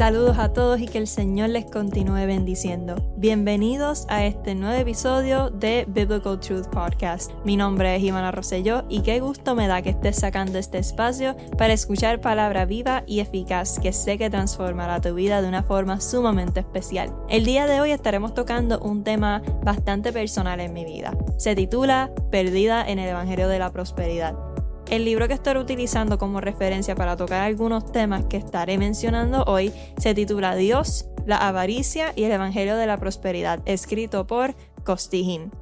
Saludos a todos y que el Señor les continúe bendiciendo. Bienvenidos a este nuevo episodio de Biblical Truth Podcast. Mi nombre es Ivana Rosselló y qué gusto me da que estés sacando este espacio para escuchar palabra viva y eficaz que sé que transformará tu vida de una forma sumamente especial. El día de hoy estaremos tocando un tema bastante personal en mi vida. Se titula Perdida en el Evangelio de la Prosperidad. El libro que estaré utilizando como referencia para tocar algunos temas que estaré mencionando hoy se titula Dios, la avaricia y el Evangelio de la Prosperidad, escrito por Costijín.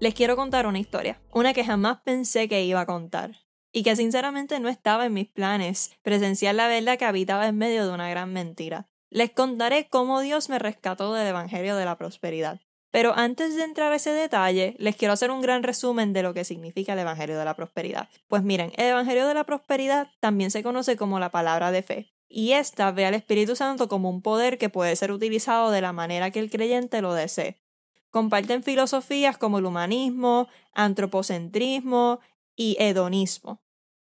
Les quiero contar una historia, una que jamás pensé que iba a contar, y que sinceramente no estaba en mis planes, presenciar la verdad que habitaba en medio de una gran mentira. Les contaré cómo Dios me rescató del Evangelio de la Prosperidad. Pero antes de entrar a ese detalle, les quiero hacer un gran resumen de lo que significa el Evangelio de la Prosperidad. Pues miren, el Evangelio de la Prosperidad también se conoce como la palabra de fe. Y esta ve al Espíritu Santo como un poder que puede ser utilizado de la manera que el creyente lo desee. Comparten filosofías como el humanismo, antropocentrismo y hedonismo.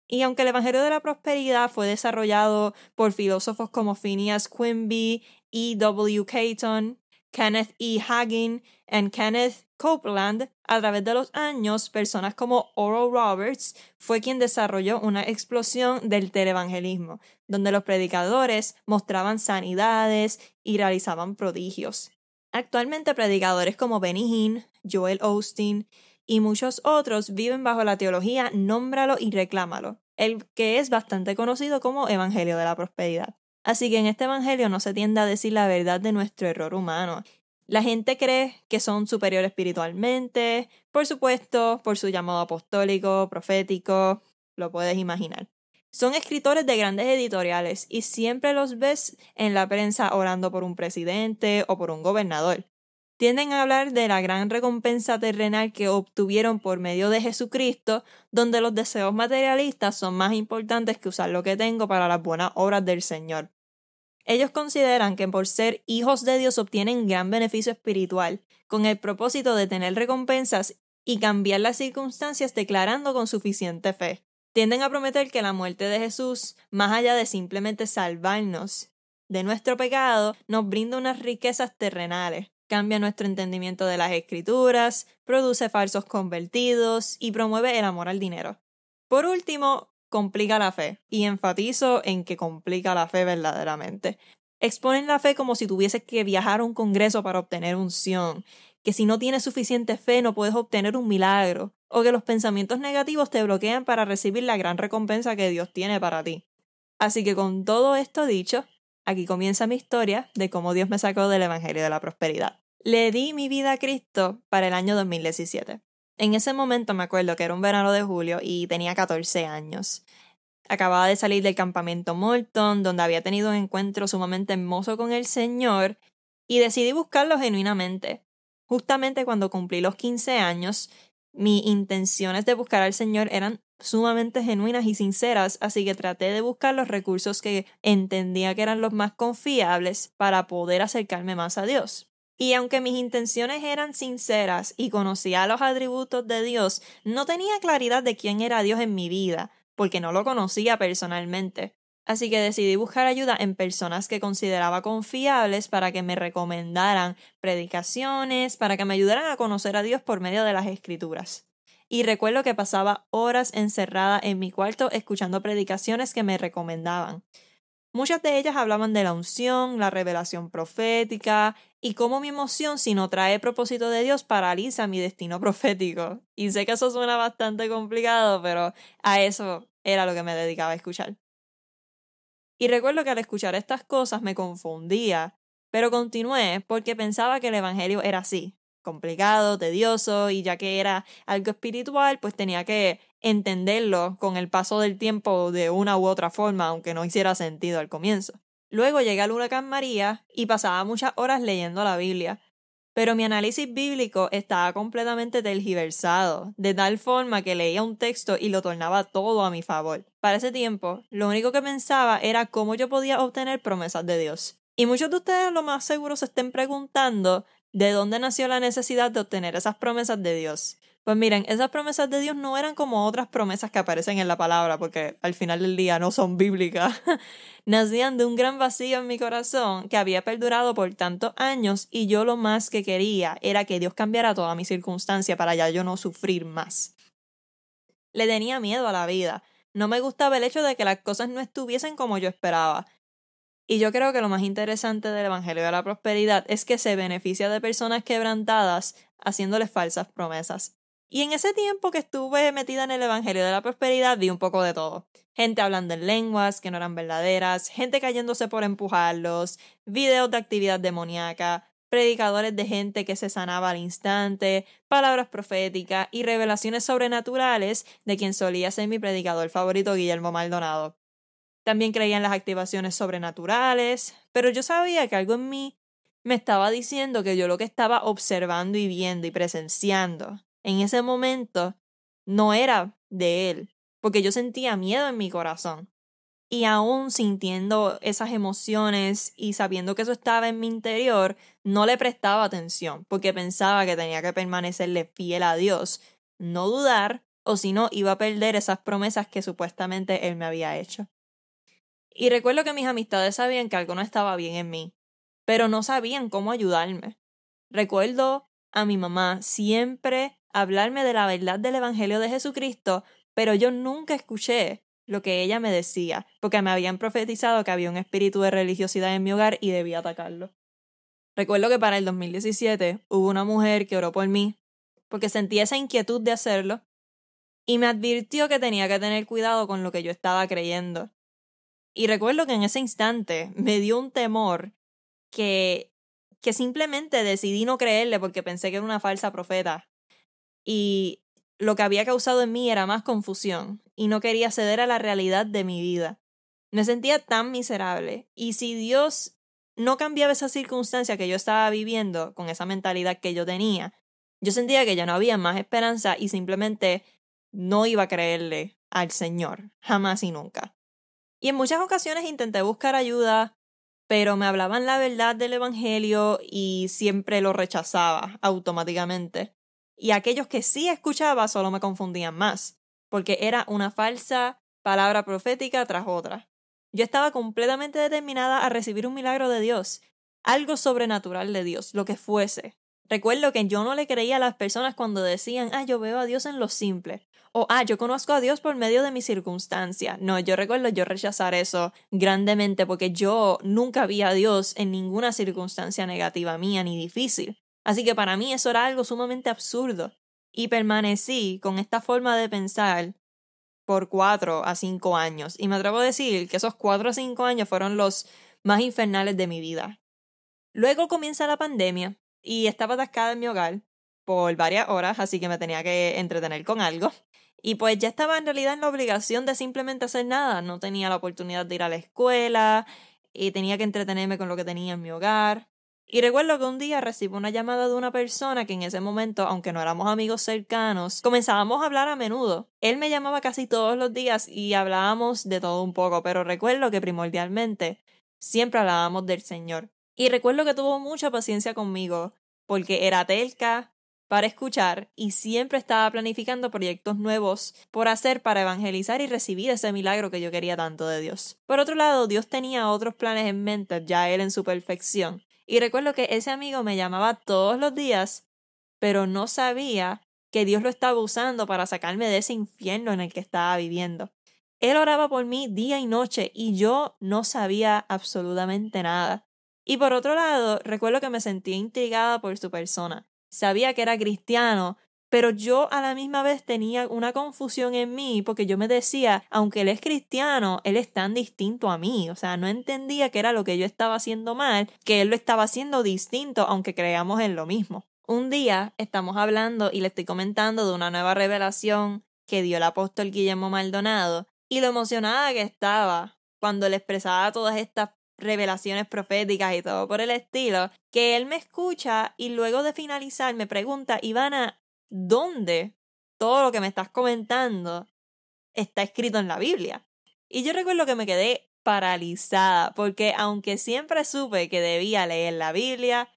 Y aunque el Evangelio de la Prosperidad fue desarrollado por filósofos como Phineas Quimby, E. W. Caton, Kenneth E. Hagin y Kenneth Copeland, a través de los años, personas como Oral Roberts fue quien desarrolló una explosión del televangelismo, donde los predicadores mostraban sanidades y realizaban prodigios. Actualmente predicadores como Benny Hinn, Joel Austin y muchos otros viven bajo la teología nómbralo y reclámalo, el que es bastante conocido como Evangelio de la Prosperidad. Así que en este Evangelio no se tiende a decir la verdad de nuestro error humano. La gente cree que son superiores espiritualmente, por supuesto, por su llamado apostólico, profético, lo puedes imaginar. Son escritores de grandes editoriales y siempre los ves en la prensa orando por un presidente o por un gobernador. Tienden a hablar de la gran recompensa terrenal que obtuvieron por medio de Jesucristo, donde los deseos materialistas son más importantes que usar lo que tengo para las buenas obras del Señor. Ellos consideran que por ser hijos de Dios obtienen gran beneficio espiritual, con el propósito de tener recompensas y cambiar las circunstancias declarando con suficiente fe. Tienden a prometer que la muerte de Jesús, más allá de simplemente salvarnos de nuestro pecado, nos brinda unas riquezas terrenales, cambia nuestro entendimiento de las escrituras, produce falsos convertidos y promueve el amor al dinero. Por último, complica la fe, y enfatizo en que complica la fe verdaderamente. Exponen la fe como si tuvieses que viajar a un congreso para obtener unción, que si no tienes suficiente fe no puedes obtener un milagro, o que los pensamientos negativos te bloquean para recibir la gran recompensa que Dios tiene para ti. Así que con todo esto dicho, aquí comienza mi historia de cómo Dios me sacó del Evangelio de la Prosperidad. Le di mi vida a Cristo para el año 2017. En ese momento me acuerdo que era un verano de julio y tenía 14 años. Acababa de salir del campamento Morton, donde había tenido un encuentro sumamente hermoso con el Señor, y decidí buscarlo genuinamente. Justamente cuando cumplí los 15 años, mis intenciones de buscar al Señor eran sumamente genuinas y sinceras, así que traté de buscar los recursos que entendía que eran los más confiables para poder acercarme más a Dios. Y aunque mis intenciones eran sinceras y conocía los atributos de Dios, no tenía claridad de quién era Dios en mi vida, porque no lo conocía personalmente. Así que decidí buscar ayuda en personas que consideraba confiables para que me recomendaran predicaciones, para que me ayudaran a conocer a Dios por medio de las escrituras. Y recuerdo que pasaba horas encerrada en mi cuarto escuchando predicaciones que me recomendaban. Muchas de ellas hablaban de la unción, la revelación profética y cómo mi emoción, si no trae propósito de Dios, paraliza mi destino profético. Y sé que eso suena bastante complicado, pero a eso era lo que me dedicaba a escuchar. Y recuerdo que al escuchar estas cosas me confundía, pero continué porque pensaba que el Evangelio era así, complicado, tedioso, y ya que era algo espiritual, pues tenía que entenderlo con el paso del tiempo de una u otra forma, aunque no hiciera sentido al comienzo. Luego llega el huracán María y pasaba muchas horas leyendo la Biblia, pero mi análisis bíblico estaba completamente tergiversado, de tal forma que leía un texto y lo tornaba todo a mi favor. Para ese tiempo, lo único que pensaba era cómo yo podía obtener promesas de Dios. Y muchos de ustedes lo más seguro se estén preguntando de dónde nació la necesidad de obtener esas promesas de Dios. Pues miren, esas promesas de Dios no eran como otras promesas que aparecen en la palabra, porque al final del día no son bíblicas. Nacían de un gran vacío en mi corazón que había perdurado por tantos años y yo lo más que quería era que Dios cambiara toda mi circunstancia para ya yo no sufrir más. Le tenía miedo a la vida. No me gustaba el hecho de que las cosas no estuviesen como yo esperaba. Y yo creo que lo más interesante del Evangelio de la Prosperidad es que se beneficia de personas quebrantadas haciéndoles falsas promesas. Y en ese tiempo que estuve metida en el Evangelio de la Prosperidad vi un poco de todo. Gente hablando en lenguas que no eran verdaderas, gente cayéndose por empujarlos, videos de actividad demoníaca, predicadores de gente que se sanaba al instante, palabras proféticas y revelaciones sobrenaturales de quien solía ser mi predicador favorito Guillermo Maldonado. También creía en las activaciones sobrenaturales, pero yo sabía que algo en mí me estaba diciendo que yo lo que estaba observando y viendo y presenciando en ese momento no era de él, porque yo sentía miedo en mi corazón. Y aún sintiendo esas emociones y sabiendo que eso estaba en mi interior, no le prestaba atención, porque pensaba que tenía que permanecerle fiel a Dios, no dudar, o si no, iba a perder esas promesas que supuestamente él me había hecho. Y recuerdo que mis amistades sabían que algo no estaba bien en mí, pero no sabían cómo ayudarme. Recuerdo a mi mamá siempre hablarme de la verdad del Evangelio de Jesucristo, pero yo nunca escuché lo que ella me decía, porque me habían profetizado que había un espíritu de religiosidad en mi hogar y debía atacarlo. Recuerdo que para el 2017 hubo una mujer que oró por mí, porque sentía esa inquietud de hacerlo, y me advirtió que tenía que tener cuidado con lo que yo estaba creyendo. Y recuerdo que en ese instante me dio un temor que, que simplemente decidí no creerle porque pensé que era una falsa profeta y lo que había causado en mí era más confusión y no quería ceder a la realidad de mi vida. Me sentía tan miserable y si Dios no cambiaba esa circunstancia que yo estaba viviendo con esa mentalidad que yo tenía, yo sentía que ya no había más esperanza y simplemente no iba a creerle al Señor, jamás y nunca. Y en muchas ocasiones intenté buscar ayuda, pero me hablaban la verdad del Evangelio y siempre lo rechazaba automáticamente y aquellos que sí escuchaba solo me confundían más, porque era una falsa palabra profética tras otra. Yo estaba completamente determinada a recibir un milagro de Dios, algo sobrenatural de Dios, lo que fuese. Recuerdo que yo no le creía a las personas cuando decían, ah, yo veo a Dios en lo simple, o ah, yo conozco a Dios por medio de mi circunstancia. No, yo recuerdo yo rechazar eso grandemente porque yo nunca vi a Dios en ninguna circunstancia negativa mía ni difícil. Así que para mí eso era algo sumamente absurdo. Y permanecí con esta forma de pensar por cuatro a cinco años. Y me atrevo a decir que esos cuatro a cinco años fueron los más infernales de mi vida. Luego comienza la pandemia y estaba atascada en mi hogar por varias horas, así que me tenía que entretener con algo. Y pues ya estaba en realidad en la obligación de simplemente hacer nada. No tenía la oportunidad de ir a la escuela y tenía que entretenerme con lo que tenía en mi hogar. Y recuerdo que un día recibo una llamada de una persona que en ese momento, aunque no éramos amigos cercanos, comenzábamos a hablar a menudo. Él me llamaba casi todos los días y hablábamos de todo un poco, pero recuerdo que primordialmente siempre hablábamos del Señor. Y recuerdo que tuvo mucha paciencia conmigo, porque era telca para escuchar y siempre estaba planificando proyectos nuevos por hacer para evangelizar y recibir ese milagro que yo quería tanto de Dios. Por otro lado, Dios tenía otros planes en mente, ya él en su perfección, y recuerdo que ese amigo me llamaba todos los días, pero no sabía que Dios lo estaba usando para sacarme de ese infierno en el que estaba viviendo. Él oraba por mí día y noche y yo no sabía absolutamente nada. Y por otro lado, recuerdo que me sentía intrigada por su persona. Sabía que era cristiano, pero yo a la misma vez tenía una confusión en mí porque yo me decía, aunque él es cristiano, él es tan distinto a mí, o sea, no entendía que era lo que yo estaba haciendo mal, que él lo estaba haciendo distinto, aunque creamos en lo mismo. Un día estamos hablando y le estoy comentando de una nueva revelación que dio el apóstol Guillermo Maldonado y lo emocionada que estaba cuando le expresaba todas estas revelaciones proféticas y todo por el estilo, que él me escucha y luego de finalizar me pregunta, Ivana, dónde todo lo que me estás comentando está escrito en la Biblia. Y yo recuerdo que me quedé paralizada, porque aunque siempre supe que debía leer la Biblia,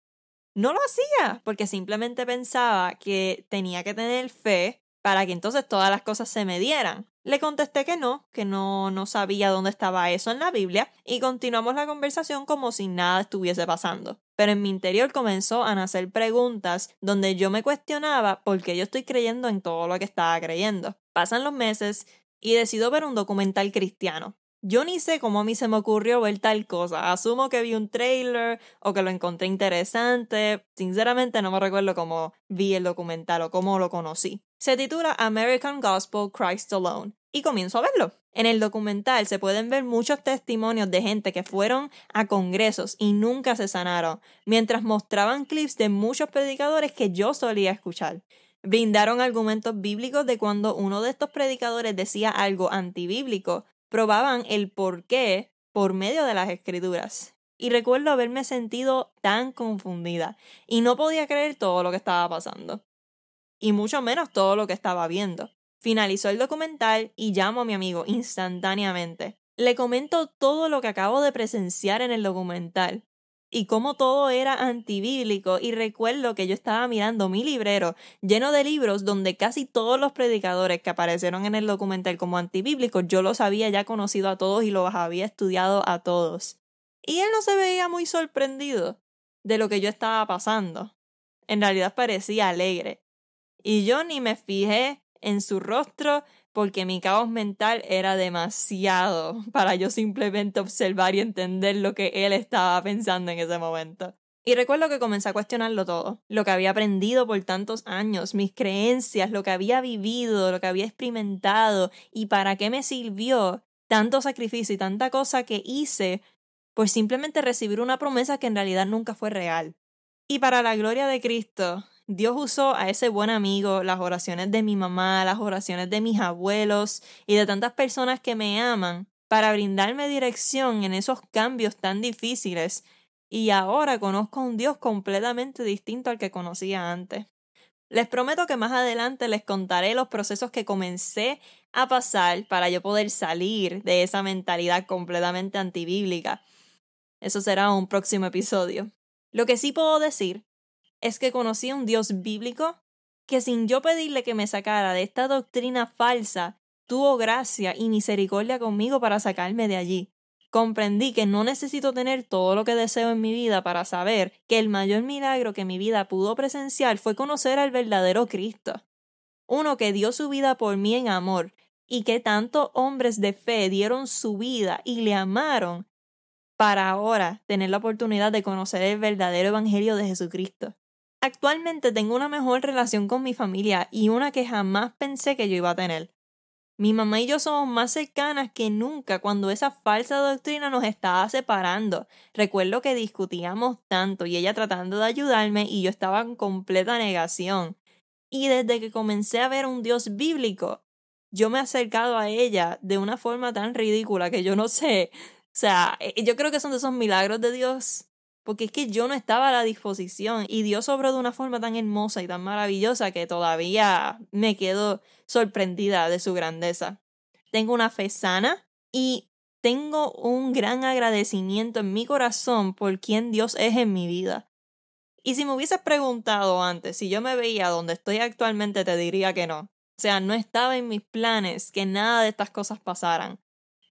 no lo hacía porque simplemente pensaba que tenía que tener fe para que entonces todas las cosas se me dieran. Le contesté que no, que no, no sabía dónde estaba eso en la Biblia y continuamos la conversación como si nada estuviese pasando. Pero en mi interior comenzó a nacer preguntas donde yo me cuestionaba por qué yo estoy creyendo en todo lo que estaba creyendo. Pasan los meses y decido ver un documental cristiano. Yo ni sé cómo a mí se me ocurrió ver tal cosa. Asumo que vi un trailer o que lo encontré interesante. Sinceramente no me recuerdo cómo vi el documental o cómo lo conocí. Se titula American Gospel Christ Alone y comienzo a verlo. En el documental se pueden ver muchos testimonios de gente que fueron a congresos y nunca se sanaron, mientras mostraban clips de muchos predicadores que yo solía escuchar. Brindaron argumentos bíblicos de cuando uno de estos predicadores decía algo antibíblico, probaban el por qué por medio de las escrituras. Y recuerdo haberme sentido tan confundida y no podía creer todo lo que estaba pasando y mucho menos todo lo que estaba viendo. Finalizó el documental y llamo a mi amigo instantáneamente. Le comento todo lo que acabo de presenciar en el documental y cómo todo era antibíblico y recuerdo que yo estaba mirando mi librero lleno de libros donde casi todos los predicadores que aparecieron en el documental como antibíblicos yo los había ya conocido a todos y los había estudiado a todos. Y él no se veía muy sorprendido de lo que yo estaba pasando. En realidad parecía alegre y yo ni me fijé en su rostro porque mi caos mental era demasiado para yo simplemente observar y entender lo que él estaba pensando en ese momento. Y recuerdo que comencé a cuestionarlo todo, lo que había aprendido por tantos años, mis creencias, lo que había vivido, lo que había experimentado y para qué me sirvió tanto sacrificio y tanta cosa que hice por simplemente recibir una promesa que en realidad nunca fue real. Y para la gloria de Cristo, Dios usó a ese buen amigo, las oraciones de mi mamá, las oraciones de mis abuelos y de tantas personas que me aman para brindarme dirección en esos cambios tan difíciles y ahora conozco a un Dios completamente distinto al que conocía antes. Les prometo que más adelante les contaré los procesos que comencé a pasar para yo poder salir de esa mentalidad completamente antibíblica. Eso será un próximo episodio. Lo que sí puedo decir es que conocí a un Dios bíblico que sin yo pedirle que me sacara de esta doctrina falsa, tuvo gracia y misericordia conmigo para sacarme de allí. Comprendí que no necesito tener todo lo que deseo en mi vida para saber que el mayor milagro que mi vida pudo presenciar fue conocer al verdadero Cristo. Uno que dio su vida por mí en amor, y que tantos hombres de fe dieron su vida y le amaron para ahora tener la oportunidad de conocer el verdadero Evangelio de Jesucristo. Actualmente tengo una mejor relación con mi familia y una que jamás pensé que yo iba a tener. Mi mamá y yo somos más cercanas que nunca cuando esa falsa doctrina nos estaba separando. Recuerdo que discutíamos tanto y ella tratando de ayudarme y yo estaba en completa negación. Y desde que comencé a ver un Dios bíblico, yo me he acercado a ella de una forma tan ridícula que yo no sé. O sea, eh, yo creo que son de esos milagros de Dios porque es que yo no estaba a la disposición y Dios obró de una forma tan hermosa y tan maravillosa que todavía me quedo sorprendida de su grandeza. Tengo una fe sana y tengo un gran agradecimiento en mi corazón por quien Dios es en mi vida. Y si me hubieses preguntado antes si yo me veía donde estoy actualmente, te diría que no. O sea, no estaba en mis planes que nada de estas cosas pasaran,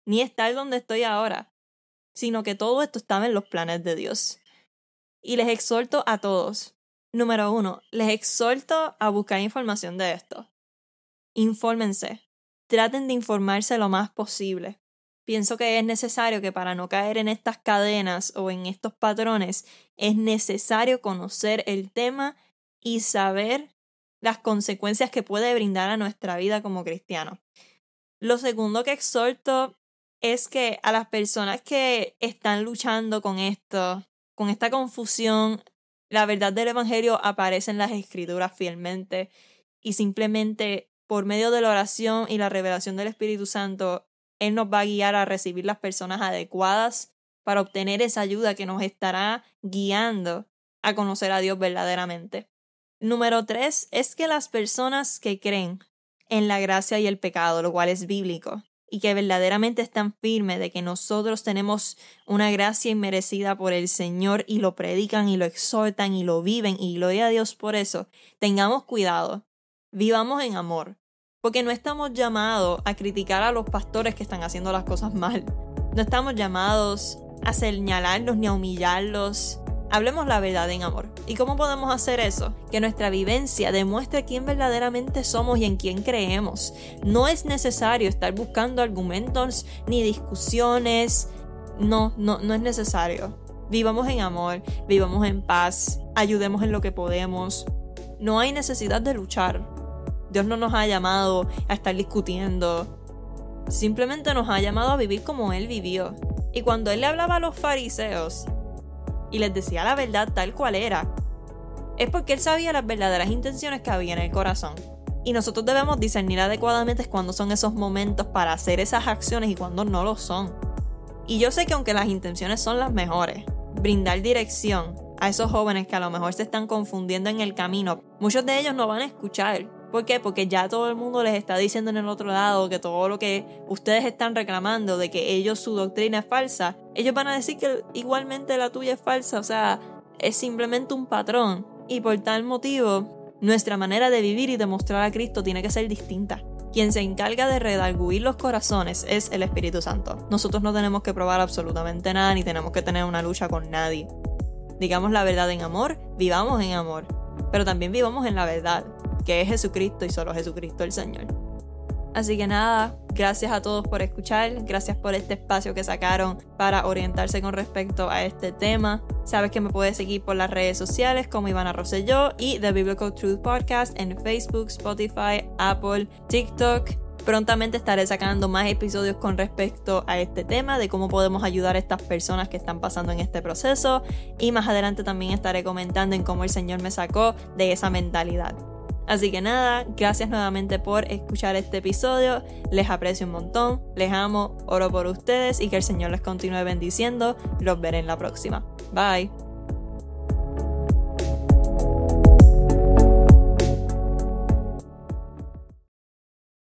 ni estar donde estoy ahora, sino que todo esto estaba en los planes de Dios. Y les exhorto a todos. Número uno, les exhorto a buscar información de esto. Infórmense. Traten de informarse lo más posible. Pienso que es necesario que para no caer en estas cadenas o en estos patrones, es necesario conocer el tema y saber las consecuencias que puede brindar a nuestra vida como cristianos. Lo segundo que exhorto es que a las personas que están luchando con esto, con esta confusión, la verdad del Evangelio aparece en las escrituras fielmente y simplemente por medio de la oración y la revelación del Espíritu Santo, Él nos va a guiar a recibir las personas adecuadas para obtener esa ayuda que nos estará guiando a conocer a Dios verdaderamente. Número tres es que las personas que creen en la gracia y el pecado, lo cual es bíblico, y que verdaderamente están firmes de que nosotros tenemos una gracia inmerecida por el Señor y lo predican y lo exhortan y lo viven y gloria a Dios por eso, tengamos cuidado, vivamos en amor, porque no estamos llamados a criticar a los pastores que están haciendo las cosas mal, no estamos llamados a señalarlos ni a humillarlos. Hablemos la verdad en amor. ¿Y cómo podemos hacer eso? Que nuestra vivencia demuestre quién verdaderamente somos y en quién creemos. No es necesario estar buscando argumentos ni discusiones. No, no, no es necesario. Vivamos en amor, vivamos en paz, ayudemos en lo que podemos. No hay necesidad de luchar. Dios no nos ha llamado a estar discutiendo. Simplemente nos ha llamado a vivir como Él vivió. Y cuando Él le hablaba a los fariseos, y les decía la verdad tal cual era, es porque él sabía las verdaderas intenciones que había en el corazón. Y nosotros debemos discernir adecuadamente cuándo son esos momentos para hacer esas acciones y cuándo no lo son. Y yo sé que aunque las intenciones son las mejores, brindar dirección a esos jóvenes que a lo mejor se están confundiendo en el camino, muchos de ellos no van a escuchar. ¿Por qué? Porque ya todo el mundo les está diciendo en el otro lado que todo lo que ustedes están reclamando de que ellos su doctrina es falsa, ellos van a decir que igualmente la tuya es falsa, o sea, es simplemente un patrón. Y por tal motivo, nuestra manera de vivir y de mostrar a Cristo tiene que ser distinta. Quien se encarga de redarguir los corazones es el Espíritu Santo. Nosotros no tenemos que probar absolutamente nada ni tenemos que tener una lucha con nadie. Digamos la verdad en amor, vivamos en amor, pero también vivamos en la verdad que es Jesucristo y solo Jesucristo el Señor. Así que nada, gracias a todos por escuchar, gracias por este espacio que sacaron para orientarse con respecto a este tema. Sabes que me puedes seguir por las redes sociales como Ivana Rosselló y The Biblical Truth Podcast en Facebook, Spotify, Apple, TikTok. Prontamente estaré sacando más episodios con respecto a este tema, de cómo podemos ayudar a estas personas que están pasando en este proceso. Y más adelante también estaré comentando en cómo el Señor me sacó de esa mentalidad. Así que nada, gracias nuevamente por escuchar este episodio. Les aprecio un montón, les amo, oro por ustedes y que el Señor les continúe bendiciendo. Los veré en la próxima. Bye.